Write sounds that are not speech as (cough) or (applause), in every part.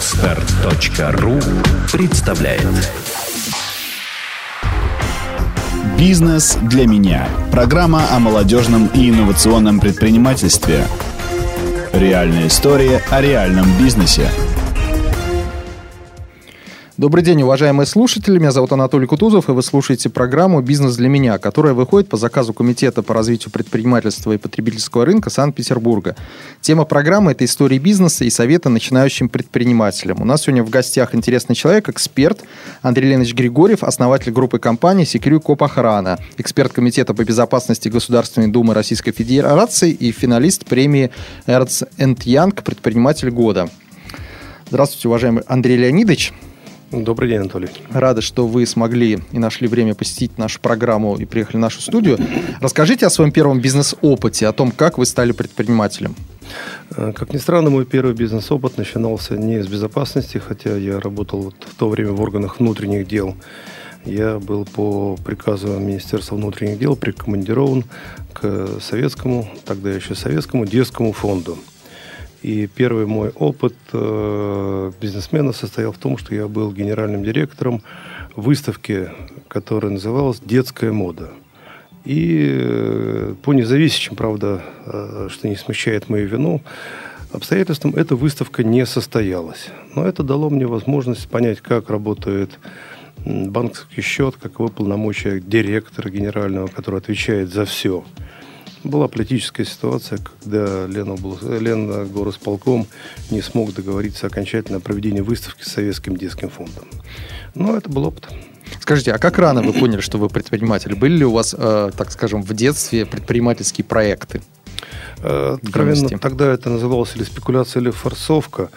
Отстар.ру представляет. «Бизнес для меня» – программа о молодежном и инновационном предпринимательстве. Реальная история о реальном бизнесе – Добрый день, уважаемые слушатели. Меня зовут Анатолий Кутузов, и вы слушаете программу «Бизнес для меня», которая выходит по заказу Комитета по развитию предпринимательства и потребительского рынка Санкт-Петербурга. Тема программы – это истории бизнеса и советы начинающим предпринимателям. У нас сегодня в гостях интересный человек, эксперт Андрей Ленович Григорьев, основатель группы компаний «Секрю Коп Охрана», эксперт Комитета по безопасности Государственной Думы Российской Федерации и финалист премии Эрц Янг «Предприниматель года». Здравствуйте, уважаемый Андрей Леонидович. Добрый день, Анатолий. Рады, что вы смогли и нашли время посетить нашу программу и приехали в нашу студию. Расскажите о своем первом бизнес-опыте, о том, как вы стали предпринимателем. Э, как ни странно, мой первый бизнес-опыт начинался не из безопасности, хотя я работал в то время в органах внутренних дел. Я был по приказу Министерства внутренних дел прикомандирован к советскому, тогда еще советскому детскому фонду – и первый мой опыт э, бизнесмена состоял в том, что я был генеральным директором выставки, которая называлась «Детская мода». И э, по независящим, правда, э, что не смущает мою вину, обстоятельствам эта выставка не состоялась. Но это дало мне возможность понять, как работает банковский счет, каковы полномочия директора генерального, который отвечает за все – была политическая ситуация, когда Лена, был, Лена горосполком не смог договориться окончательно о проведении выставки с Советским детским фондом. Но это был опыт. Скажите, а как рано вы поняли, что вы предприниматель? Были ли у вас, э, так скажем, в детстве предпринимательские проекты? Э, откровенно, тогда это называлось или спекуляция, или форсовка.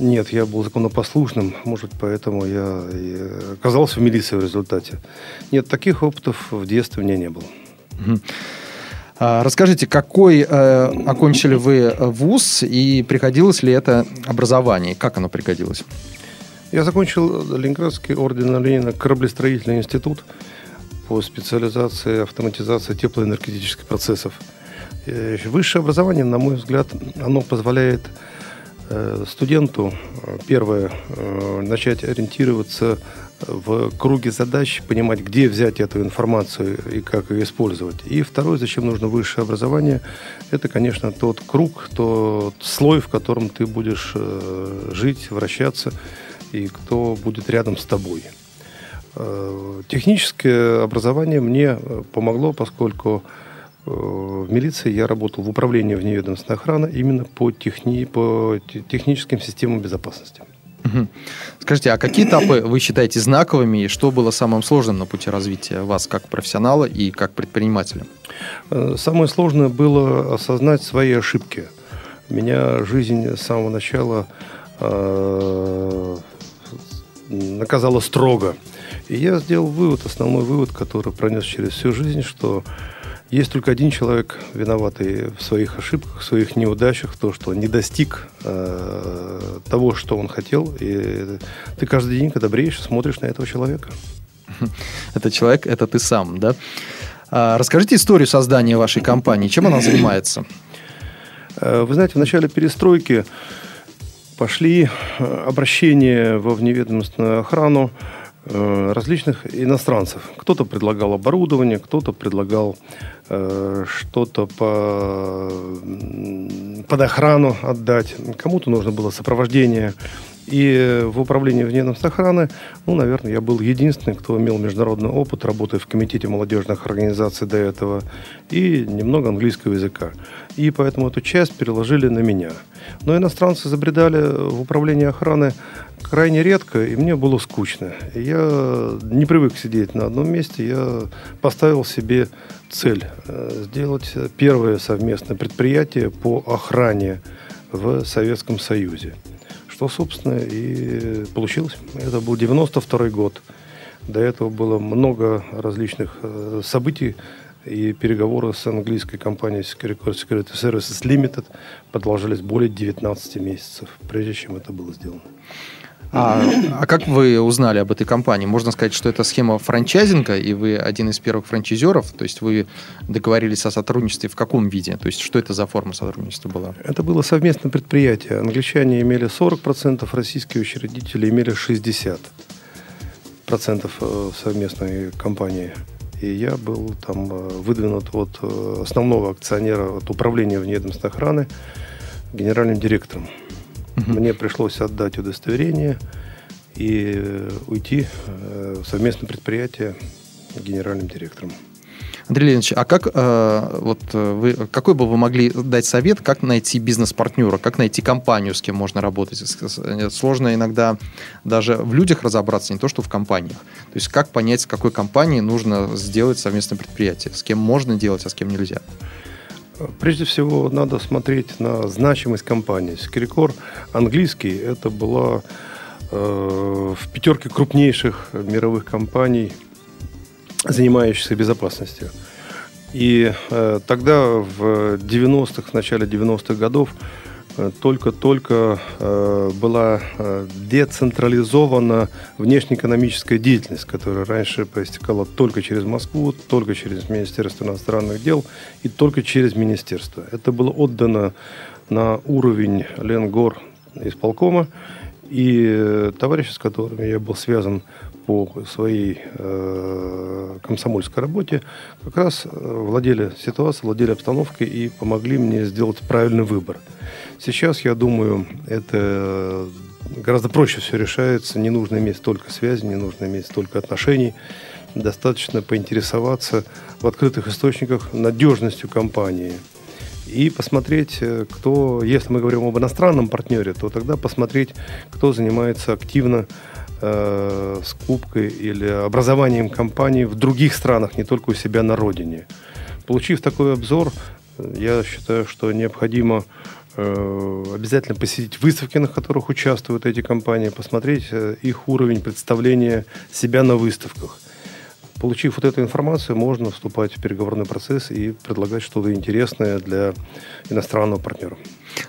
Нет, я был законопослушным, может, поэтому я и оказался в милиции в результате. Нет, таких опытов в детстве у меня не было. А, расскажите, какой э, окончили вы вуз и приходилось ли это образование? Как оно пригодилось? Я закончил Ленинградский орден Ленина кораблестроительный институт по специализации автоматизации теплоэнергетических процессов. Э, высшее образование, на мой взгляд, оно позволяет э, студенту, э, первое, начать ориентироваться в круге задач понимать, где взять эту информацию и как ее использовать. И второе, зачем нужно высшее образование, это, конечно, тот круг, тот слой, в котором ты будешь э, жить, вращаться, и кто будет рядом с тобой. Э, техническое образование мне э, помогло, поскольку в милиции я работал в управлении вневедомственной охраны именно по, техни, по техническим системам безопасности. Скажите, а какие этапы вы считаете знаковыми и что было самым сложным на пути развития вас как профессионала и как предпринимателя? Э, самое сложное было осознать свои ошибки. Меня жизнь с самого начала э, наказала строго. И я сделал вывод, основной вывод, который пронес через всю жизнь, что есть только один человек, виноватый в своих ошибках, в своих неудачах, то, что не достиг э, того, что он хотел. И ты каждый день, когда бреешь, смотришь на этого человека. (laughs) Это человек, это ты сам, да? А, расскажите историю создания вашей компании. Чем она занимается? Э, вы знаете, в начале перестройки пошли э, обращения во вневедомственную охрану различных иностранцев. Кто-то предлагал оборудование, кто-то предлагал э, что-то по, под охрану отдать, кому-то нужно было сопровождение. И в управлении внедомственной охраны, ну, наверное, я был единственный, кто имел международный опыт, работая в комитете молодежных организаций до этого, и немного английского языка. И поэтому эту часть переложили на меня. Но иностранцы забредали в управление охраны крайне редко, и мне было скучно. Я не привык сидеть на одном месте, я поставил себе цель э, сделать первое совместное предприятие по охране в Советском Союзе. Что, собственно, и получилось. Это был 92 год. До этого было много различных э, событий, и переговоры с английской компанией Security Services Limited продолжались более 19 месяцев, прежде чем это было сделано. А, а как вы узнали об этой компании? Можно сказать, что это схема франчайзинга, и вы один из первых франчайзеров, то есть вы договорились о сотрудничестве в каком виде? То есть что это за форма сотрудничества была? Это было совместное предприятие. Англичане имели 40%, российские учредители имели 60% э, совместной компании. И я был там э, выдвинут от э, основного акционера, от управления внедомственной охраны генеральным директором. Мне пришлось отдать удостоверение и э, уйти э, в совместное предприятие генеральным директором. Андрей Леонидович, а как э, вот вы, какой бы вы могли дать совет, как найти бизнес-партнера, как найти компанию, с кем можно работать? Сложно иногда даже в людях разобраться, не то что в компаниях. То есть как понять, с какой компанией нужно сделать совместное предприятие, с кем можно делать, а с кем нельзя? Прежде всего, надо смотреть на значимость компании. Скрикор английский – это была э, в пятерке крупнейших мировых компаний, занимающихся безопасностью. И э, тогда, в 90-х, в начале 90-х годов, только-только э, была э, децентрализована внешнеэкономическая деятельность, которая раньше проистекала только через Москву, только через Министерство иностранных дел и только через министерство. Это было отдано на уровень Ленгор исполкома, и товарищи, с которыми я был связан по своей э, комсомольской работе, как раз владели ситуацией, владели обстановкой и помогли мне сделать правильный выбор. Сейчас, я думаю, это гораздо проще все решается. Не нужно иметь столько связей, не нужно иметь столько отношений. Достаточно поинтересоваться в открытых источниках надежностью компании и посмотреть, э, кто, если мы говорим об иностранном партнере, то тогда посмотреть, кто занимается активно э, скупкой или образованием компании в других странах, не только у себя на родине. Получив такой обзор, я считаю, что необходимо Э, обязательно посетить выставки, на которых участвуют эти компании, посмотреть э, их уровень представления себя на выставках. Получив вот эту информацию, можно вступать в переговорный процесс и предлагать что-то интересное для иностранного партнера.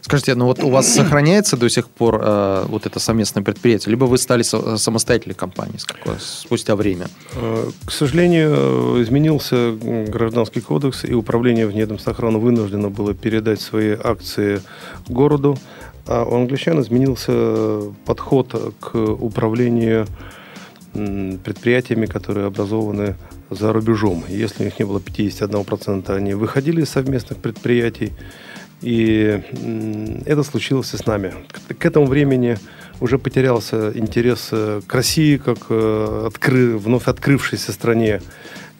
Скажите, ну вот у вас сохраняется до сих пор э, вот это совместное предприятие, либо вы стали со- самостоятельной компанией спустя время? Э, к сожалению, изменился гражданский кодекс, и управление внедомственной охраны вынуждено было передать свои акции городу, а у англичан изменился подход к управлению предприятиями, которые образованы за рубежом. Если у них не было 51%, они выходили из совместных предприятий. И это случилось и с нами. К этому времени уже потерялся интерес э, к России, как э, откры, вновь открывшейся стране.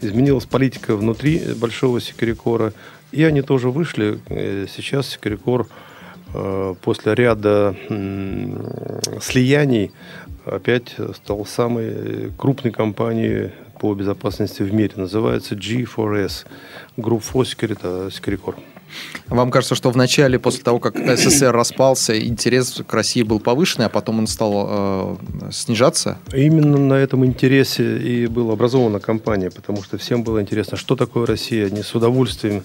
Изменилась политика внутри большого Секирикора. И они тоже вышли. Э, сейчас Секирикор после ряда слияний опять стал самой крупной компанией по безопасности в мире. Называется G4S. Group for Security, Security Вам кажется, что в начале, после того, как СССР распался, интерес к России был повышенный, а потом он стал э, снижаться? Именно на этом интересе и была образована компания, потому что всем было интересно, что такое Россия. Они с удовольствием,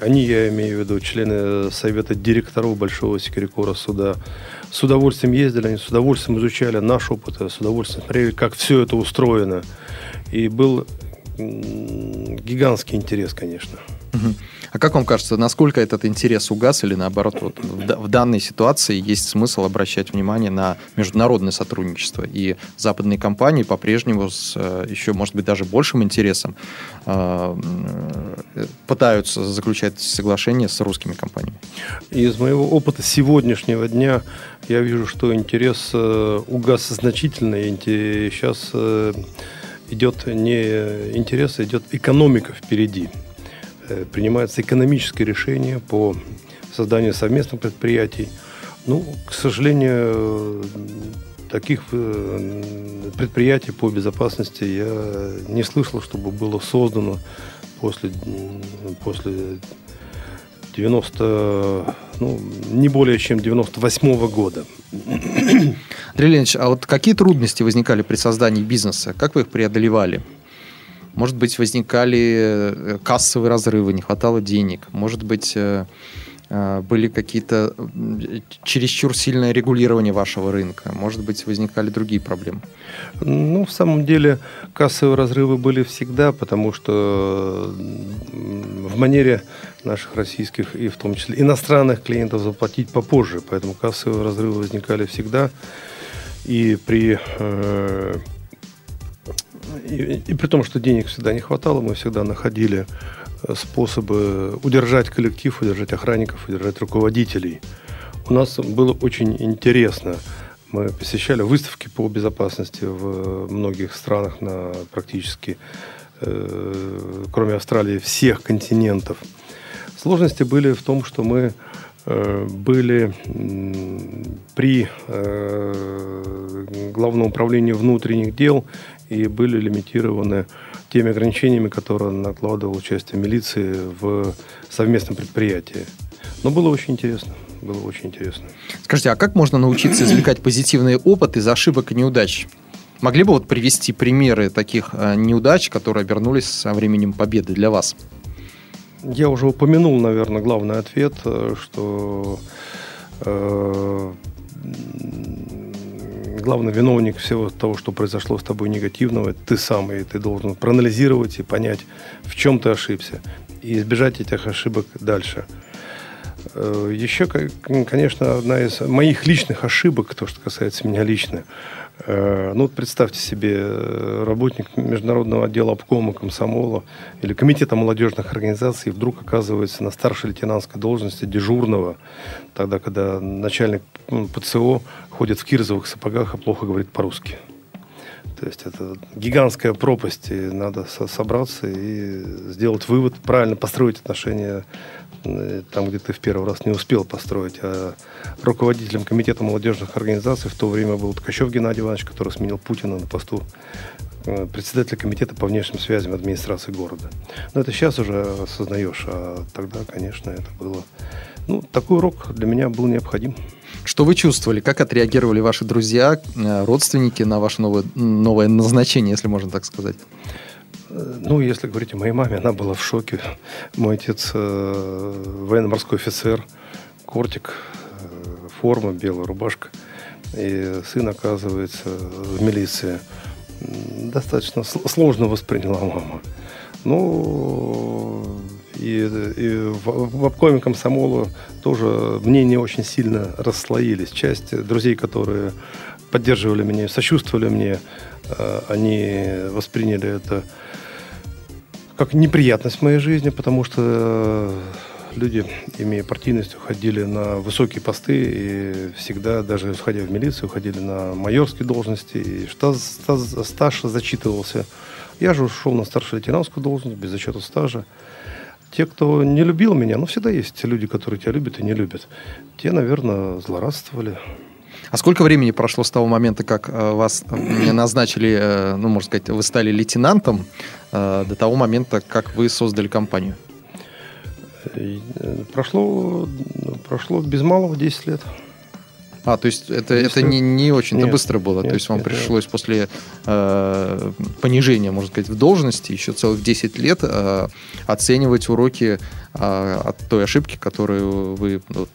они, я имею в виду, члены Совета директоров Большого Секирикора суда, с удовольствием ездили, они с удовольствием изучали наш опыт, с удовольствием смотрели, как все это устроено. И был гигантский интерес, конечно. А как вам кажется, насколько этот интерес угас или наоборот, вот в, в данной ситуации есть смысл обращать внимание на международное сотрудничество? И западные компании по-прежнему с э, еще, может быть, даже большим интересом э, пытаются заключать соглашения с русскими компаниями? Из моего опыта сегодняшнего дня я вижу, что интерес э, угас значительно. И сейчас э, идет не интерес, а идет экономика впереди. Э, принимается экономическое решение по созданию совместных предприятий. Ну, к сожалению, таких предприятий по безопасности я не слышал, чтобы было создано после, после 90, ну, не более чем 98 -го года. Андрей Леонидович, а вот какие трудности возникали при создании бизнеса? Как вы их преодолевали? Может быть, возникали э, кассовые разрывы, не хватало денег. Может быть, э, э, были какие-то чересчур сильное регулирование вашего рынка? Может быть, возникали другие проблемы? Ну, в самом деле, кассовые разрывы были всегда, потому что в манере наших российских и в том числе иностранных клиентов заплатить попозже. Поэтому кассовые разрывы возникали всегда. И при э, и, и при том, что денег всегда не хватало, мы всегда находили э, способы удержать коллектив, удержать охранников, удержать руководителей. У нас было очень интересно. Мы посещали выставки по безопасности в многих странах на практически, э, кроме Австралии, всех континентов. Сложности были в том, что мы э, были при э, Главном управлении внутренних дел и были лимитированы теми ограничениями, которые накладывал участие милиции в совместном предприятии. Но было очень интересно. Было очень интересно. Скажите, а как можно научиться извлекать позитивный опыт из ошибок и неудач? Могли бы вот привести примеры таких э, неудач, которые обернулись со временем победы для вас? Я уже упомянул, наверное, главный ответ, э, что э, главный виновник всего того, что произошло с тобой негативного, это ты сам, и ты должен проанализировать и понять, в чем ты ошибся, и избежать этих ошибок дальше. Э, Еще, конечно, одна из моих личных ошибок, то, что касается меня лично, ну, вот представьте себе, э, работник международного отдела обкома комсомола или комитета молодежных организаций вдруг оказывается на старшей лейтенантской должности дежурного, тогда, когда начальник ПЦО ходит в кирзовых сапогах и плохо говорит по-русски. То есть это гигантская пропасть, и надо собраться и сделать вывод, правильно построить отношения Э, там, где ты в первый раз не успел построить. А руководителем комитета молодежных организаций в то время был Ткачев Геннадий Иванович, который сменил Путина на посту э, председателя комитета по внешним связям администрации города. Но это сейчас уже осознаешь, а тогда, конечно, это было... Ну, такой урок для меня был необходим. Что вы чувствовали? Как отреагировали ваши друзья, э, родственники на ваше новое, новое назначение, если можно так сказать? Ну, если говорить о моей маме, она была в шоке. Мой отец э, военно-морской офицер, кортик, э, форма, белая рубашка. И сын, оказывается, в милиции. Достаточно сложно восприняла мама. Ну, и, и в, в обкоме комсомола тоже мнения очень сильно расслоились. Часть друзей, которые поддерживали меня, сочувствовали мне, э, они восприняли это как неприятность в моей жизни, потому что э, люди, имея партийность, уходили на высокие посты и всегда, даже входя в милицию, уходили на майорские должности, и стаж, стаж зачитывался. Я же ушел на старшую лейтенантскую должность, без зачета стажа. Те, кто не любил меня, ну, всегда есть люди, которые тебя любят и не любят. Те, наверное, злорадствовали. А сколько времени прошло с того момента, как э, вас э, назначили, э, ну, можно сказать, вы стали лейтенантом, до того момента, как вы создали компанию? Прошло, прошло без малого 10 лет. А, то есть это, это не, не очень-то быстро было. Нет, то есть вам нет, пришлось нет. после э, понижения, можно сказать, в должности еще целых 10 лет э, оценивать уроки э, от той ошибки, которую вы вот,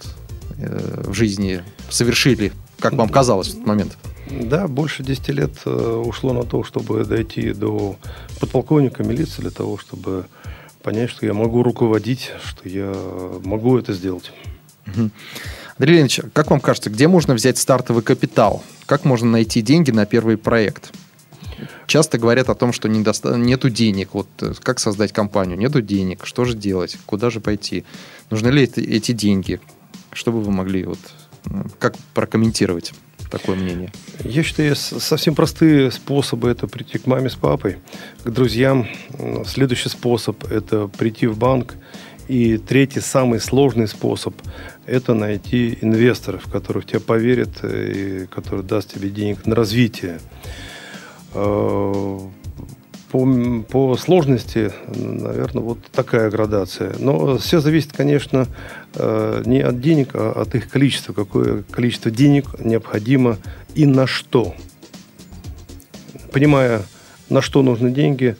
э, в жизни совершили как вам казалось в этот момент? Да, больше 10 лет э, ушло на то, чтобы дойти до подполковника милиции, для того, чтобы понять, что я могу руководить, что я могу это сделать. Угу. Андрей Леонидович, как вам кажется, где можно взять стартовый капитал? Как можно найти деньги на первый проект? Часто говорят о том, что недоста... нету денег. Вот э, как создать компанию? Нету денег. Что же делать? Куда же пойти? Нужны ли эти деньги? Что бы вы могли вот как прокомментировать такое мнение? Я считаю, совсем простые способы это прийти к маме с папой, к друзьям. Следующий способ – это прийти в банк. И третий, самый сложный способ – это найти инвесторов, которые в тебя поверят и которые даст тебе денег на развитие. По, по сложности, наверное, вот такая градация. Но все зависит, конечно, э, не от денег, а от их количества. Какое количество денег необходимо и на что. Понимая, на что нужны деньги,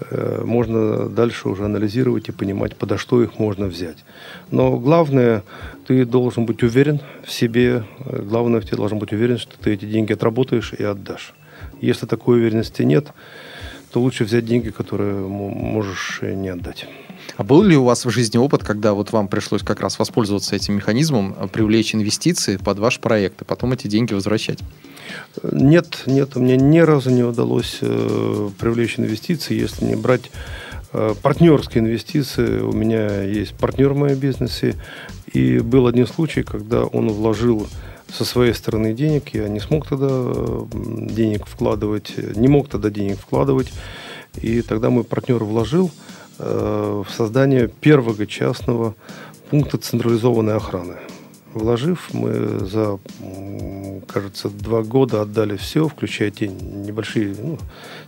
э, можно дальше уже анализировать и понимать, подо что их можно взять. Но главное, ты должен быть уверен в себе, главное, ты должен быть уверен, что ты эти деньги отработаешь и отдашь. Если такой уверенности нет, то лучше взять деньги, которые можешь не отдать. А был ли у вас в жизни опыт, когда вот вам пришлось как раз воспользоваться этим механизмом, э, привлечь инвестиции под ваш проект, и потом эти деньги возвращать? Нет, нет, мне ни разу не удалось э, привлечь инвестиции, если не брать э, партнерские инвестиции. У меня есть партнер в моем бизнесе, и был один случай, когда он вложил со своей стороны денег. Я не смог тогда денег вкладывать, не мог тогда денег вкладывать. И тогда мой партнер вложил э, в создание первого частного пункта централизованной охраны. Вложив, мы за, кажется, два года отдали все, включая те небольшие ну,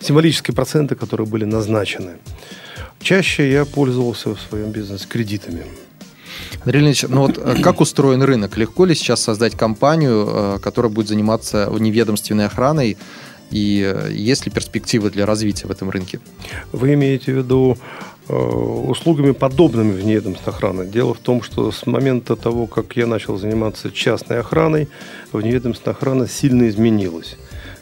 символические проценты, которые были назначены. Чаще я пользовался в своем бизнесе кредитами. Андрей Леонидович, ну вот э, как устроен рынок? Легко ли сейчас создать компанию, э, которая будет заниматься неведомственной охраной? И э, есть ли перспективы для развития в этом рынке? Вы имеете в виду услугами, подобными вневедомственной охраны. Дело в том, что с момента того, как я начал заниматься частной охраной, вневедомственная охрана сильно изменилась.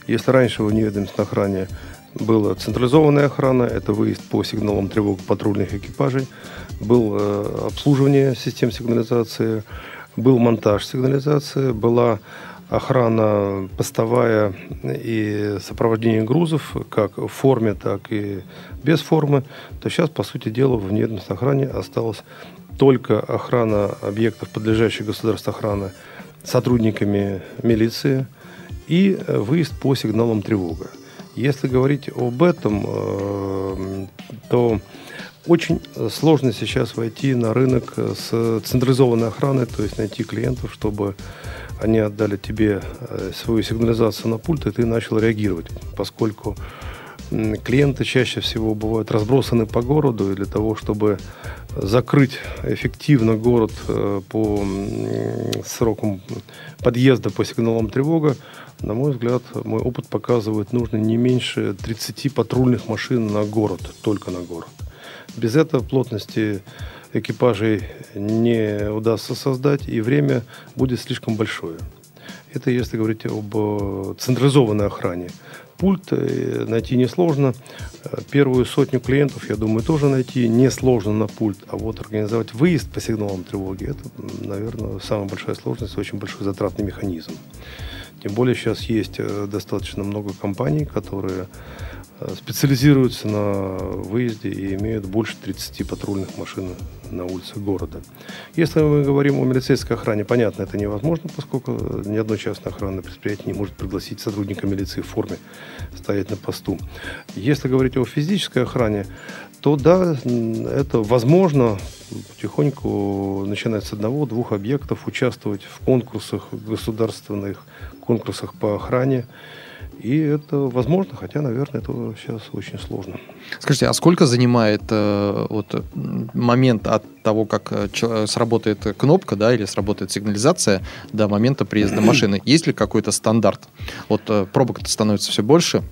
Если раньше в вневедомственной охране была централизованная охрана, это выезд по сигналам тревог патрульных экипажей, был э, обслуживание систем сигнализации, был монтаж сигнализации, была охрана постовая и сопровождение грузов, как в форме, так и без формы, то сейчас, по сути дела, в внедомственной охране осталась только охрана объектов, подлежащих государственной охраны, сотрудниками милиции и э, выезд по сигналам тревога. Если говорить об этом, э, то очень сложно сейчас войти на рынок с централизованной охраной, то есть найти клиентов, чтобы они отдали тебе э, свою сигнализацию на пульт, и ты начал реагировать, поскольку клиенты чаще всего бывают разбросаны по городу, и для того, чтобы закрыть эффективно город э, по срокам подъезда по сигналам тревога, на мой взгляд, мой опыт показывает, нужно не меньше 30 патрульных машин на город, только на город. Без этого плотности экипажей не удастся создать, и время будет слишком большое. Это если говорить об э, централизованной охране. Пульт э, найти несложно. Первую сотню клиентов, я думаю, тоже найти несложно на пульт. А вот организовать выезд по сигналам тревоги, это, наверное, самая большая сложность, очень большой затратный механизм. Тем более сейчас есть э, достаточно много компаний, которые э, специализируются на выезде и имеют больше 30 патрульных машин на улицах города. Если мы говорим о милицейской охране, понятно, это невозможно, поскольку ни одно частное охранное предприятие не может пригласить сотрудника милиции в форме стоять на посту. Если говорить о физической охране, то да, это возможно потихоньку, начиная с одного-двух объектов, участвовать в конкурсах государственных, конкурсах по охране. И это возможно, хотя, наверное, это сейчас очень сложно. Скажите, а сколько занимает э, вот, момент от того, как э, сработает кнопка, да, или сработает сигнализация до момента приезда (clears throat) машины? Есть ли какой-то стандарт? Вот э, пробок становится все больше,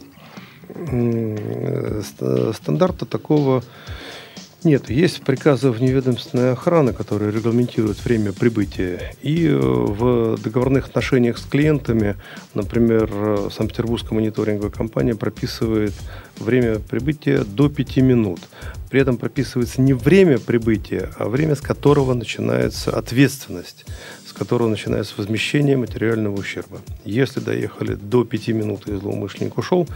стандарта такого нет. Есть приказы вневедомственной охраны, которые регламентируют время прибытия. И э, в договорных отношениях с клиентами, например, э, Санкт-Петербургская мониторинговая компания прописывает время прибытия до 5 минут. При этом прописывается не время прибытия, а время, с которого начинается ответственность которого начинается возмещение материального ущерба. Если доехали до 5 минут и злоумышленник ушел,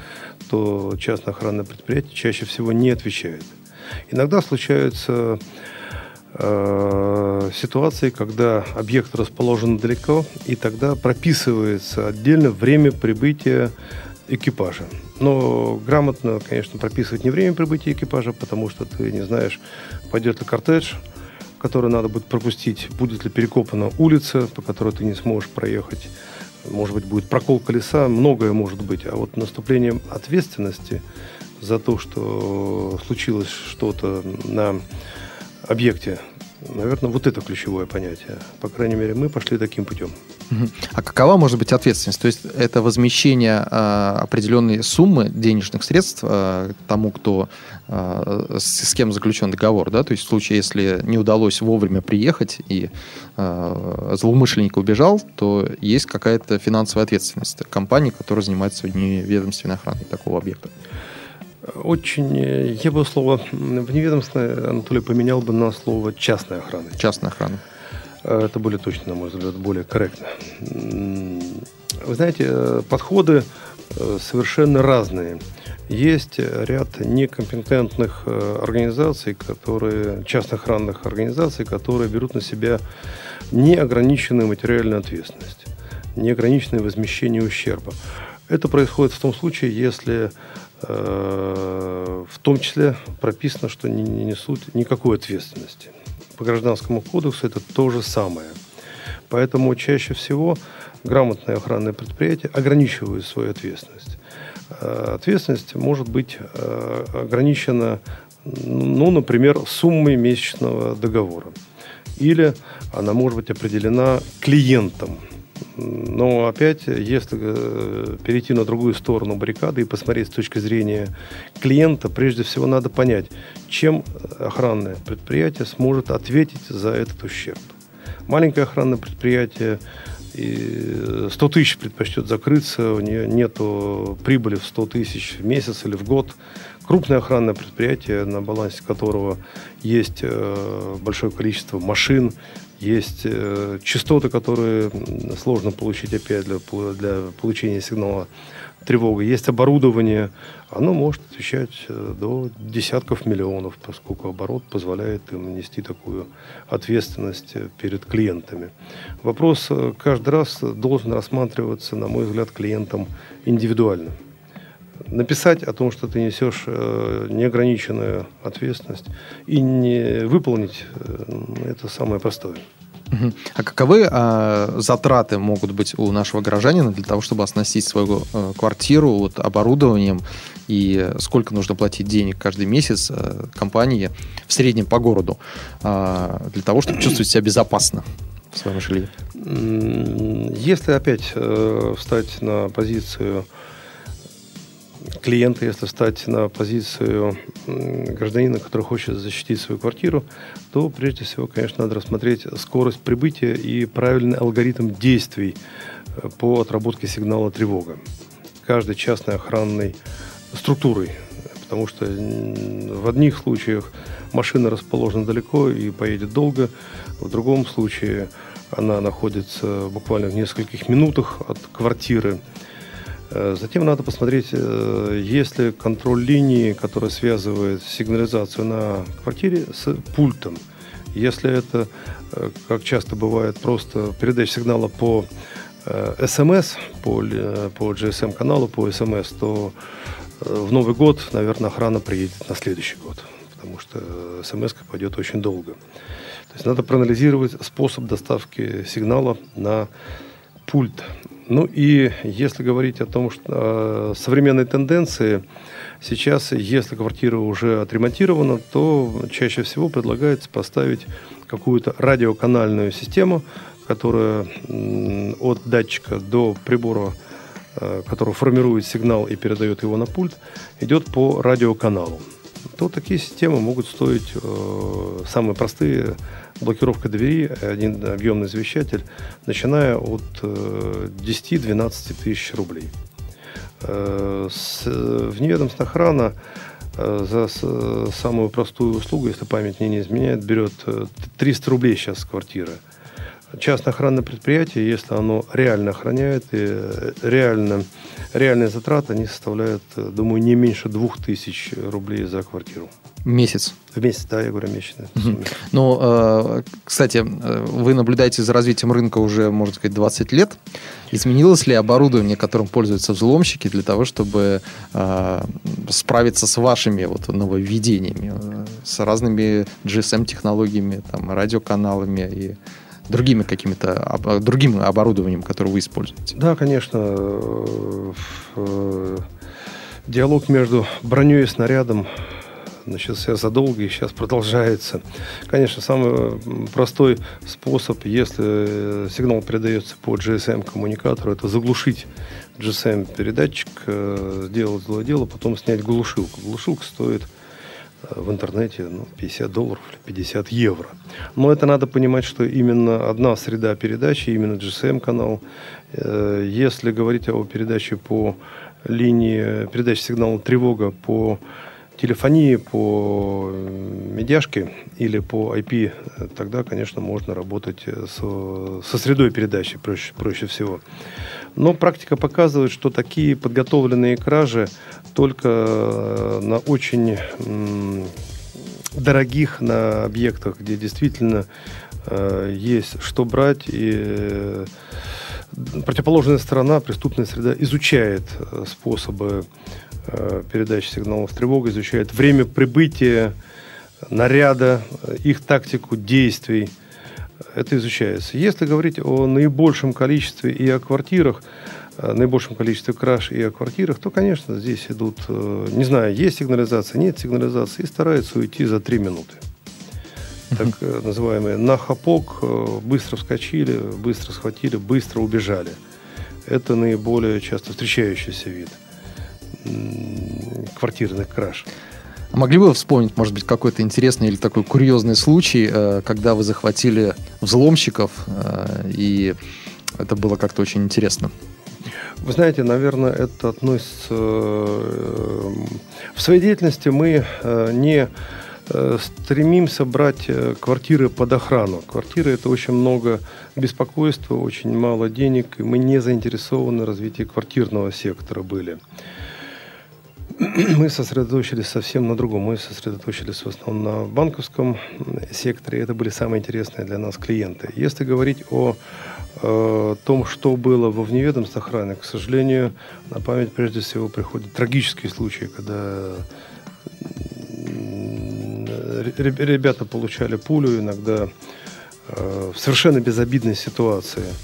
то частное охранное предприятие чаще всего не отвечает. Иногда случаются э, ситуации, когда объект расположен далеко, и тогда прописывается отдельно время прибытия экипажа. Но грамотно, конечно, прописывать не время прибытия экипажа, потому что ты не знаешь, пойдет ли кортеж, который надо будет пропустить, будет ли перекопана улица, по которой ты не сможешь проехать, может быть, будет прокол колеса, многое может быть. А вот наступлением ответственности за то, что случилось что-то на объекте, наверное, вот это ключевое понятие. По крайней мере, мы пошли таким путем. А какова может быть ответственность? То есть это возмещение э, определенной суммы денежных средств э, тому, кто э, с, с кем заключен договор, да? То есть в случае, если не удалось вовремя приехать и э, злоумышленник убежал, то есть какая-то финансовая ответственность компании, которая занимается вневедомственной охраной такого объекта. Очень, э, я бы слово вневедомственное, Анатолий, поменял бы на слово частная охрана. Частная охрана. Э, это более точно, на мой взгляд, более корректно. Вы знаете, э, подходы совершенно разные. Есть ряд некомпетентных организаций, которые, частных охранных организаций, которые берут на себя неограниченную материальную ответственность, неограниченное возмещение ущерба. Это происходит в том случае, если в том числе прописано, что не несут никакой ответственности. По гражданскому кодексу это то же самое. Поэтому чаще всего грамотные охранные предприятия ограничивают свою ответственность. Э, ответственность может быть э, ограничена, ну, например, суммой месячного договора. Или она может быть определена клиентом но опять, если э, перейти на другую сторону баррикады и посмотреть с точки зрения клиента, прежде всего надо понять, чем охранное предприятие сможет ответить за этот ущерб. Маленькое охранное предприятие и 100 тысяч предпочтет закрыться, у нее нет прибыли в 100 тысяч в месяц или в год. Крупное охранное предприятие, на балансе которого есть э, большое количество машин, есть э, частоты, которые сложно получить опять для, для получения сигнала тревога. Есть оборудование, оно может отвечать э, до десятков миллионов, поскольку оборот позволяет им нести такую ответственность э, перед клиентами. Вопрос каждый раз должен рассматриваться, на мой взгляд, клиентом индивидуально. Написать о том, что ты несешь неограниченную ответственность и не выполнить, это самое простое. А каковы а, затраты могут быть у нашего горожанина для того, чтобы оснастить свою а, квартиру вот, оборудованием? И сколько нужно платить денег каждый месяц а, компании в среднем по городу а, для того, чтобы чувствовать себя безопасно в своем жилье? Если опять э, встать на позицию клиента, если встать на позицию гражданина, который хочет защитить свою квартиру, то прежде всего, конечно, надо рассмотреть скорость прибытия и правильный алгоритм действий э, по отработке сигнала тревога. Каждой частной охранной структурой, потому что в одних случаях машина расположена далеко и поедет долго, в другом случае она находится буквально в нескольких минутах от квартиры. Э, затем надо посмотреть, э, есть ли контроль линии, которая связывает сигнализацию на квартире с пультом. Если это, э, как часто бывает, просто передача сигнала по СМС, по, по GSM-каналу, по СМС, то в Новый год, наверное, охрана приедет на следующий год, потому что смс пойдет очень долго. То есть надо проанализировать способ доставки сигнала на пульт. Ну и если говорить о том, что э, современные тенденции, сейчас, если квартира уже отремонтирована, то чаще всего предлагается поставить какую-то радиоканальную систему, которая э, от датчика до прибора, э, который формирует сигнал и передает его на пульт, идет по радиоканалу. То такие системы могут стоить э, самые простые блокировка двери, один объемный извещатель, начиная от 10-12 э, тысяч рублей. Э, с, вневедомственная охрана э, за самую простую услугу, если память мне не изменяет, берет 300 рублей сейчас с квартиры. Частное охранное предприятие, если оно реально охраняет и реально, реальные затраты, они составляют, думаю, не меньше 2000 рублей за квартиру. Месяц. В месяц, да, я говорю, месячный. Угу. Ну, э, кстати, вы наблюдаете за развитием рынка уже, можно сказать, 20 лет. Изменилось ли оборудование, которым пользуются взломщики, для того, чтобы э, справиться с вашими вот нововведениями, э, с разными GSM-технологиями, там, радиоканалами и другими какими-то другим оборудованием, которое вы используете? Да, конечно. Диалог между броней и снарядом начался задолго и сейчас продолжается. Конечно, самый простой способ, если сигнал передается по GSM-коммуникатору, это заглушить GSM-передатчик, э, сделать злое дело, потом снять глушилку. Глушилка стоит э, в интернете ну, 50 долларов или 50 евро. Но это надо понимать, что именно одна среда передачи, именно GSM-канал. Э, если говорить о передаче по линии передачи сигнала тревога по телефонии, по медяшке или по IP, тогда, конечно, можно работать со, со средой передачи проще, проще всего. Но практика показывает, что такие подготовленные кражи только э, на очень дорогих на объектах, где действительно э, есть что брать и э, противоположная сторона, преступная среда, изучает способы передачи сигналов тревоги, изучает время прибытия наряда, их тактику действий – это изучается. Если говорить о наибольшем количестве и о квартирах, э, наибольшем количестве краж и о квартирах, то, конечно, здесь идут, э, не знаю, есть сигнализация, нет сигнализации, и стараются уйти за три минуты. Так э, называемые на хапок, быстро вскочили, быстро схватили, быстро убежали. Это наиболее часто встречающийся вид квартирных краж. А могли бы вы вспомнить, может быть, какой-то интересный или такой курьезный случай, э, когда вы захватили взломщиков, э, и это было как-то очень интересно? Вы знаете, наверное, это относится... Э, в своей деятельности мы не стремимся брать квартиры под охрану. Квартиры – это очень много беспокойства, очень мало денег, и мы не заинтересованы в развитии квартирного сектора были. (clears throat) мы сосредоточились совсем на другом. Мы сосредоточились в основном на банковском секторе. Это были самые интересные для нас клиенты. Если говорить о э, том, что было во вневедомственной охране, к сожалению, на память прежде всего приходят трагические случаи, когда ребята получали пулю, иногда э, в совершенно безобидной ситуации –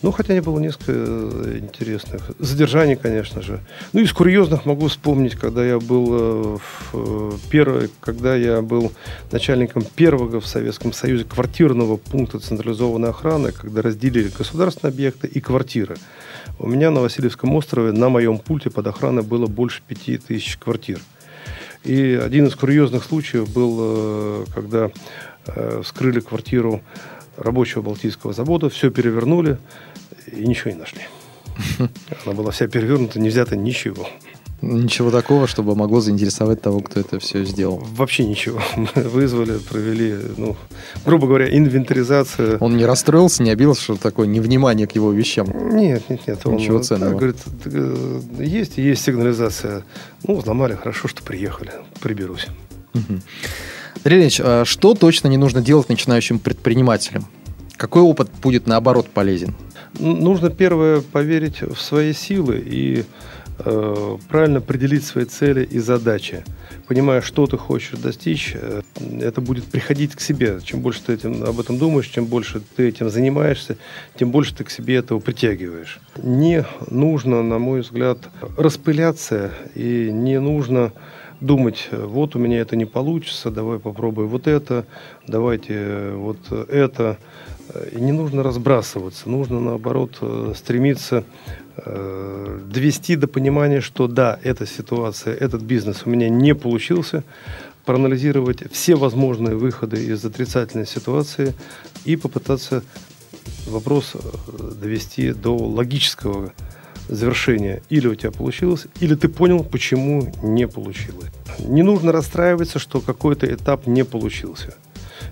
ну, хотя не было несколько э, интересных. Задержаний, конечно же. Ну, из курьезных могу вспомнить, когда я был э, в, э, первый, когда я был начальником первого в Советском Союзе квартирного пункта централизованной охраны, когда разделили государственные объекты и квартиры. У меня на Васильевском острове на моем пульте под охраной было больше пяти тысяч квартир. И один из курьезных случаев был, когда вскрыли квартиру рабочего Балтийского завода, все перевернули и ничего не нашли. (laughs) Она была вся перевернута, не взято ничего. Ничего такого, чтобы могло заинтересовать того, кто это все сделал. Вообще ничего. (laughs) Мы вызвали, провели, ну, грубо говоря, инвентаризацию. Он не расстроился, не обиделся, что такое невнимание к его вещам? Нет, нет, нет. Ничего он, ценного. Так, говорит, э, есть, есть сигнализация. Ну, взломали, хорошо, что приехали. Приберусь. Угу. Ильич, а что точно не нужно делать начинающим предпринимателям? Какой опыт будет наоборот полезен? Нужно первое поверить в свои силы и э, правильно определить свои цели и задачи. Понимая, что ты хочешь достичь, э, это будет приходить к себе. Чем больше ты этим, об этом думаешь, чем больше ты этим занимаешься, тем больше ты к себе этого притягиваешь. Не нужно, на мой взгляд, распыляться и не нужно думать, вот у меня это не получится, давай попробуй вот это, давайте вот это. И не нужно разбрасываться, нужно наоборот э, стремиться э, довести до понимания, что да, эта ситуация, этот бизнес у меня не получился, проанализировать все возможные выходы из отрицательной ситуации и попытаться вопрос э, довести до логического завершения. Или у тебя получилось, или ты понял, почему не получилось. Не нужно расстраиваться, что какой-то этап не получился.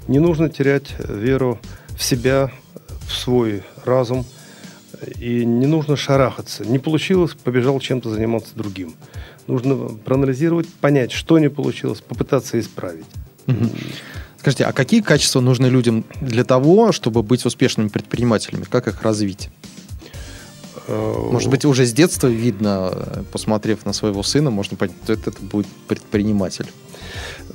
Не нужно терять веру в себя, в свой разум. И не нужно шарахаться. Не получилось, побежал чем-то заниматься другим. Нужно проанализировать, понять, что не получилось, попытаться исправить. Скажите, а какие качества нужны людям для того, чтобы быть успешными предпринимателями? Как их развить? Э, Может быть, уже с детства видно, посмотрев на своего сына, можно понять, что это будет предприниматель.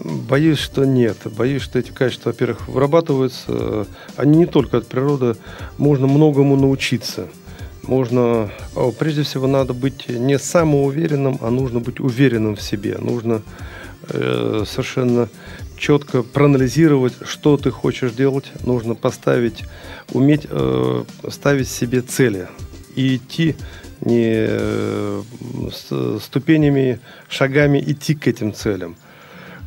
Боюсь, что нет. Боюсь, что эти качества, во-первых, вырабатываются. Они не только от природы. Можно многому научиться. Можно, прежде всего, надо быть не самоуверенным, а нужно быть уверенным в себе. Нужно э, совершенно четко проанализировать, что ты хочешь делать. Нужно поставить, уметь э, ставить себе цели и идти не э, ступенями, шагами идти к этим целям.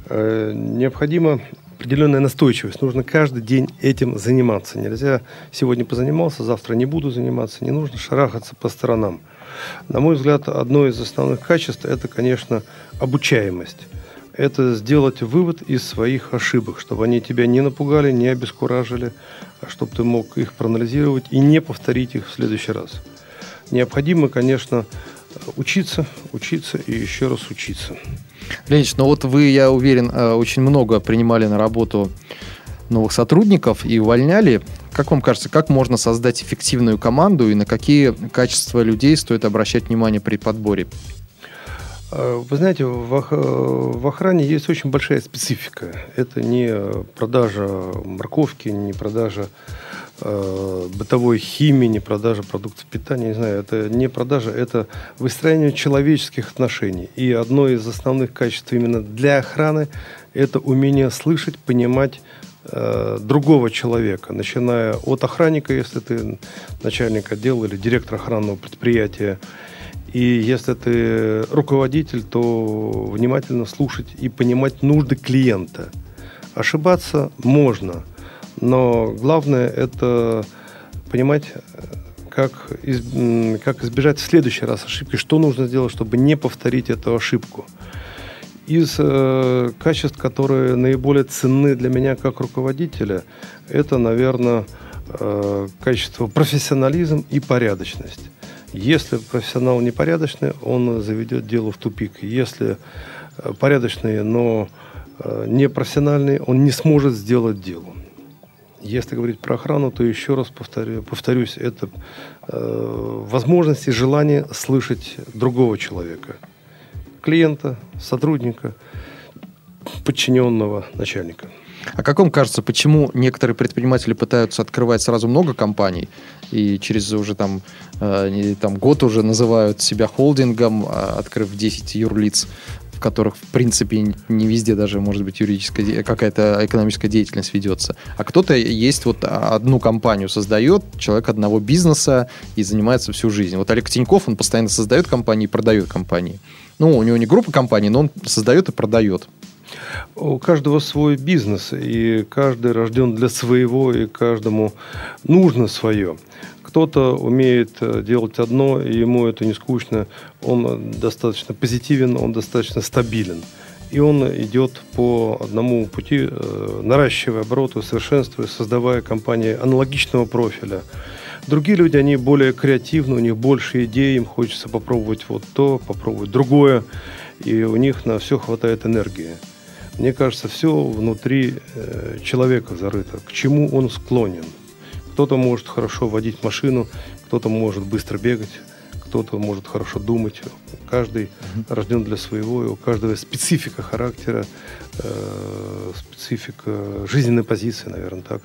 Э, необходимо определенная настойчивость. Нужно каждый день этим заниматься. Нельзя сегодня позанимался, завтра не буду заниматься. Не нужно шарахаться по сторонам. На мой взгляд, одно из основных качеств – это, конечно, обучаемость. Это сделать вывод из своих ошибок, чтобы они тебя не напугали, не обескуражили, а чтобы ты мог их проанализировать и не повторить их в следующий раз. Необходимо, конечно, учиться, учиться и еще раз учиться. Леонид, ну вот вы, я уверен, э, очень много принимали на работу новых сотрудников и увольняли. Как вам кажется, как можно создать эффективную команду и на какие качества людей стоит обращать внимание при подборе? Э, вы знаете, в охране есть очень большая специфика. Это не продажа морковки, не продажа э, бытовой химии, не продажа продуктов питания, не знаю, это не продажа, это выстраивание человеческих отношений. И одно из основных качеств именно для охраны – это умение слышать, понимать э, другого человека, начиная от охранника, если ты начальник отдела или директор охранного предприятия, и если ты руководитель, то внимательно слушать и понимать нужды клиента. Ошибаться можно – но главное это понимать, как, из, как избежать в следующий раз ошибки, что нужно сделать, чтобы не повторить эту ошибку. Из э, качеств, которые наиболее ценны для меня как руководителя, это, наверное, э, качество профессионализм и порядочность. Если профессионал непорядочный, он заведет дело в тупик. Если э, порядочный, но э, непрофессиональный, он не сможет сделать дело. Если говорить про охрану, то еще раз повторю, повторюсь, это э, возможность и желание слышать другого человека, клиента, сотрудника, подчиненного начальника. А как вам кажется, почему некоторые предприниматели пытаются открывать сразу много компаний и через уже там, э, там год уже называют себя холдингом, а, открыв 10 юрлиц? Которых, в принципе, не везде даже, может быть, юридическая какая-то экономическая деятельность ведется. А кто-то есть вот одну компанию создает, человек одного бизнеса и занимается всю жизнь. Вот Олег Тиньков, он постоянно создает компании и продает компании. Ну, у него не группа компаний, но он создает и продает. У каждого свой бизнес, и каждый рожден для своего, и каждому нужно свое. Кто-то умеет э, делать одно, и ему это не скучно, он достаточно позитивен, он достаточно стабилен. И он идет по одному пути, э, наращивая обороты, совершенствуя, создавая компании аналогичного профиля. Другие люди, они более креативны, у них больше идей, им хочется попробовать вот то, попробовать другое, и у них на все хватает энергии. Мне кажется, все внутри э, человека зарыто, к чему он склонен – кто-то может хорошо водить машину, кто-то может быстро бегать, кто-то может хорошо думать. Каждый mm-hmm. рожден для своего, и у каждого специфика характера, э, специфика жизненной позиции, наверное, так.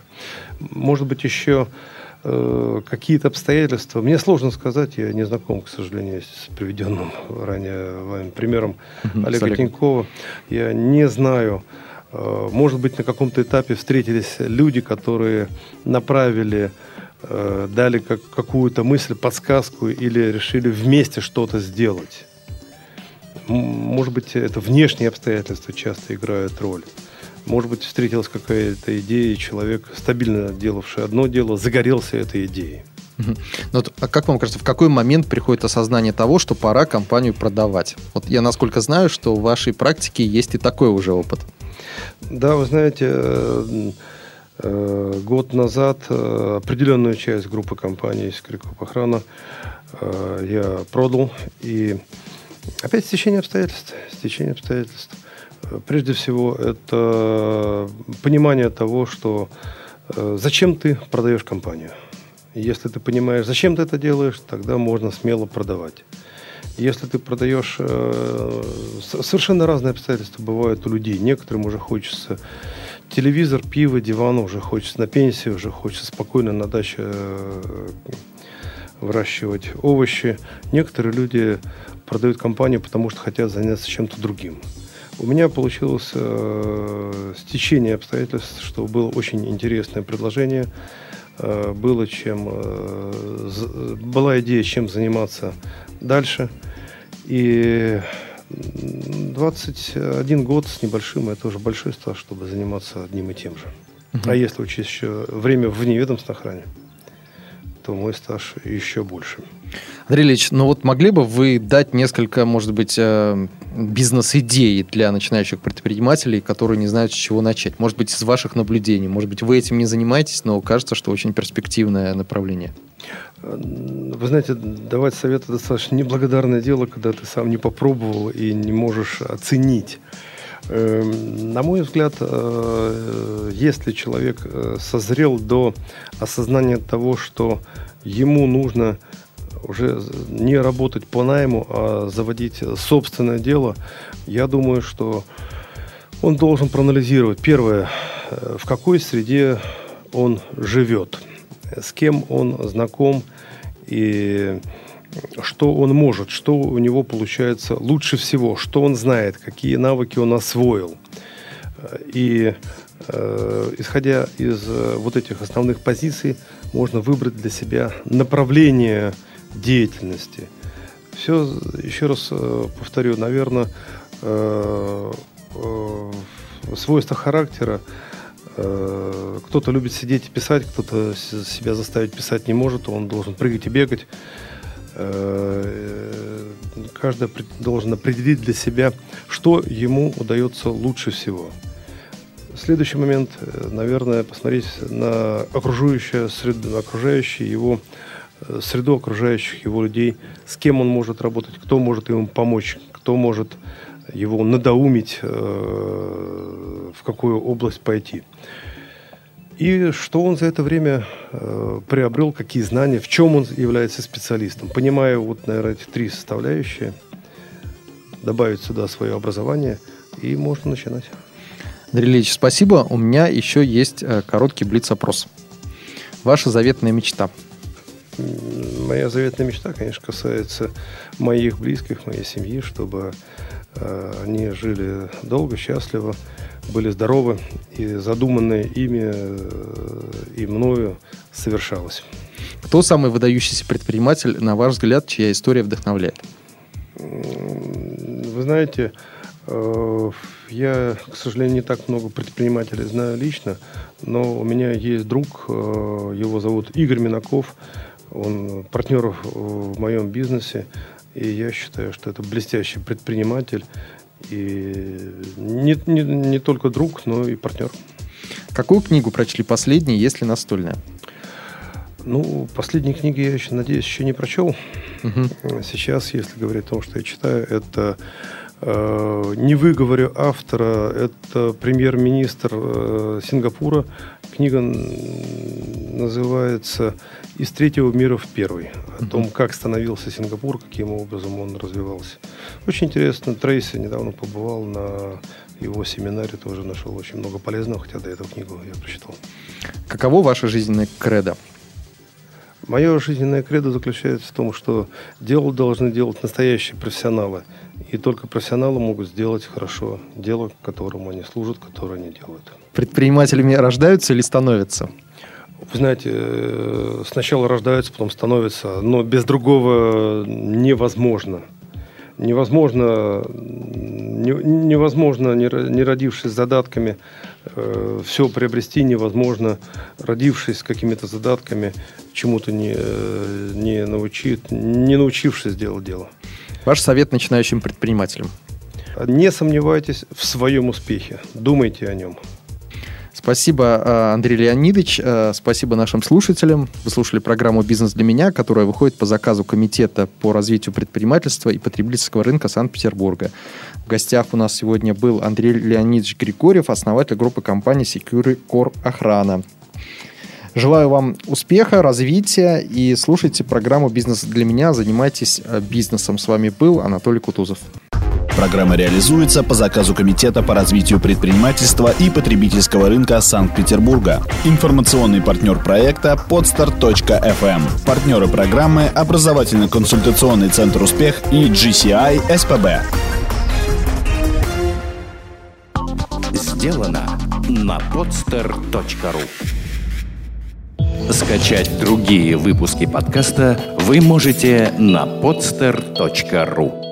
Может быть, еще э, какие-то обстоятельства. Мне сложно сказать, я не знаком, к сожалению, с приведенным (laughs) ранее вами примером mm-hmm. Олега Тинькова. Я не знаю, Э, может быть, на каком-то этапе встретились люди, которые направили, э, дали как, какую-то мысль, подсказку или решили вместе что-то сделать. Может быть, это внешние обстоятельства часто играют роль. Может быть, встретилась какая-то идея, и человек, стабильно делавший одно дело, загорелся этой идеей. Ну, а как вам кажется, в какой момент приходит осознание того, что пора компанию продавать? Вот я насколько знаю, что в вашей практике есть и такой уже опыт. Да, вы знаете, э, э, год назад э, определенную часть группы компаний «Скрикоп Охрана» я продал. И опять стечение обстоятельств. Стечение обстоятельств. Прежде всего, это понимание того, что зачем ты продаешь компанию. Если ты понимаешь, зачем ты это делаешь, тогда можно смело продавать. Если ты продаешь, э, совершенно разные обстоятельства бывают у людей. Некоторым уже хочется телевизор, пиво, диван, уже хочется на пенсию, уже хочется спокойно на даче э, выращивать овощи. Некоторые люди продают компанию, потому что хотят заняться чем-то другим. У меня получилось э, стечение обстоятельств, что было очень интересное предложение. Э, было чем, э, была идея, чем заниматься дальше. И 21 год с небольшим, это уже большой стаж, чтобы заниматься одним и тем же. Угу. А если учесть еще время в неведомственной охране, то мой стаж еще больше. Андрей Ильич, ну вот могли бы вы дать несколько, может быть, э, бизнес-идей для начинающих предпринимателей, которые не знают, с чего начать? Может быть, из ваших наблюдений? Может быть, вы этим не занимаетесь, но кажется, что очень перспективное направление? Вы знаете, давать советы достаточно неблагодарное дело, когда ты сам не попробовал и не можешь оценить. Эм, на мой взгляд, э, если человек э, созрел до осознания того, что ему нужно уже не работать по найму, а заводить собственное дело, я думаю, что он должен проанализировать, первое, э, в какой среде он живет, с кем он знаком и что он может, что у него получается лучше всего, что он знает, какие навыки он освоил. И э, исходя из э, вот этих основных позиций, можно выбрать для себя направление деятельности. Все, еще раз э, повторю, наверное, э, э, свойства характера. Э, кто-то любит сидеть и писать, кто-то себя заставить писать не может, он должен прыгать и бегать. Э, каждый должен определить для себя, что ему удается лучше всего. Следующий момент, э, наверное, посмотреть на окружающую среду, окружающую его э, среду окружающих его людей, с кем он может работать, кто может ему помочь, кто может его надоумить, в какую область пойти. И что он за это время э, приобрел, какие знания, в чем он является специалистом. Понимая вот, наверное, эти три составляющие, добавить сюда свое образование, и можно начинать. Андрей Ильич, спасибо. У меня еще есть э, короткий блиц-опрос. Ваша заветная мечта? Моя заветная мечта, конечно, касается моих близких, моей семьи, чтобы э, они жили долго, счастливо, были здоровы, и задуманное ими э, и мною совершалось. Кто самый выдающийся предприниматель, на ваш взгляд, чья история вдохновляет? Вы знаете, э, я, к сожалению, не так много предпринимателей знаю лично, но у меня есть друг, э, его зовут Игорь Минаков, он партнер в моем бизнесе, и я считаю, что это блестящий предприниматель, и не, не, не только друг, но и партнер. Какую книгу прочли последней, если настольная? Ну, последние книги я еще, надеюсь, еще не прочел. Угу. Сейчас, если говорить о том, что я читаю, это не выговорю автора, это премьер-министр э, Сингапура. Книга называется «Из третьего мира в первый». О том, как становился Сингапур, каким образом он развивался. Очень интересно. Трейси недавно побывал на его семинаре, тоже нашел очень много полезного, хотя до этого книгу я прочитал. Каково ваше жизненное кредо? Мое жизненное кредо заключается в том, что дело должны делать настоящие профессионалы. И только профессионалы могут сделать хорошо дело, которому они служат, которое они делают. Предпринимателями рождаются или становятся? Вы знаете, э, сначала рождаются, потом становятся, но без другого невозможно. Невозможно, невозможно не родившись с задатками, э, все приобрести невозможно, родившись с какими-то задатками, чему-то не, э, не, научить, не научившись делать дело. Ваш совет начинающим предпринимателям? Не сомневайтесь в своем успехе, думайте о нем. Спасибо, э, Андрей Леонидович. Э, спасибо нашим слушателям. Вы слушали программу «Бизнес для меня», которая выходит по заказу Комитета по развитию предпринимательства и потребительского рынка Санкт-Петербурга. В гостях у нас сегодня был Андрей Леонидович Григорьев, основатель группы компании Secure Core Охрана. Желаю вам успеха, развития и слушайте программу «Бизнес для меня». Занимайтесь э, бизнесом. С вами был Анатолий Кутузов. Программа реализуется по заказу Комитета по развитию предпринимательства и потребительского рынка Санкт-Петербурга. Информационный партнер проекта podstar.fm. Партнеры программы – образовательно-консультационный центр «Успех» и GCI СПБ. сделано на podster.ru Скачать другие выпуски подкаста вы можете на podster.ru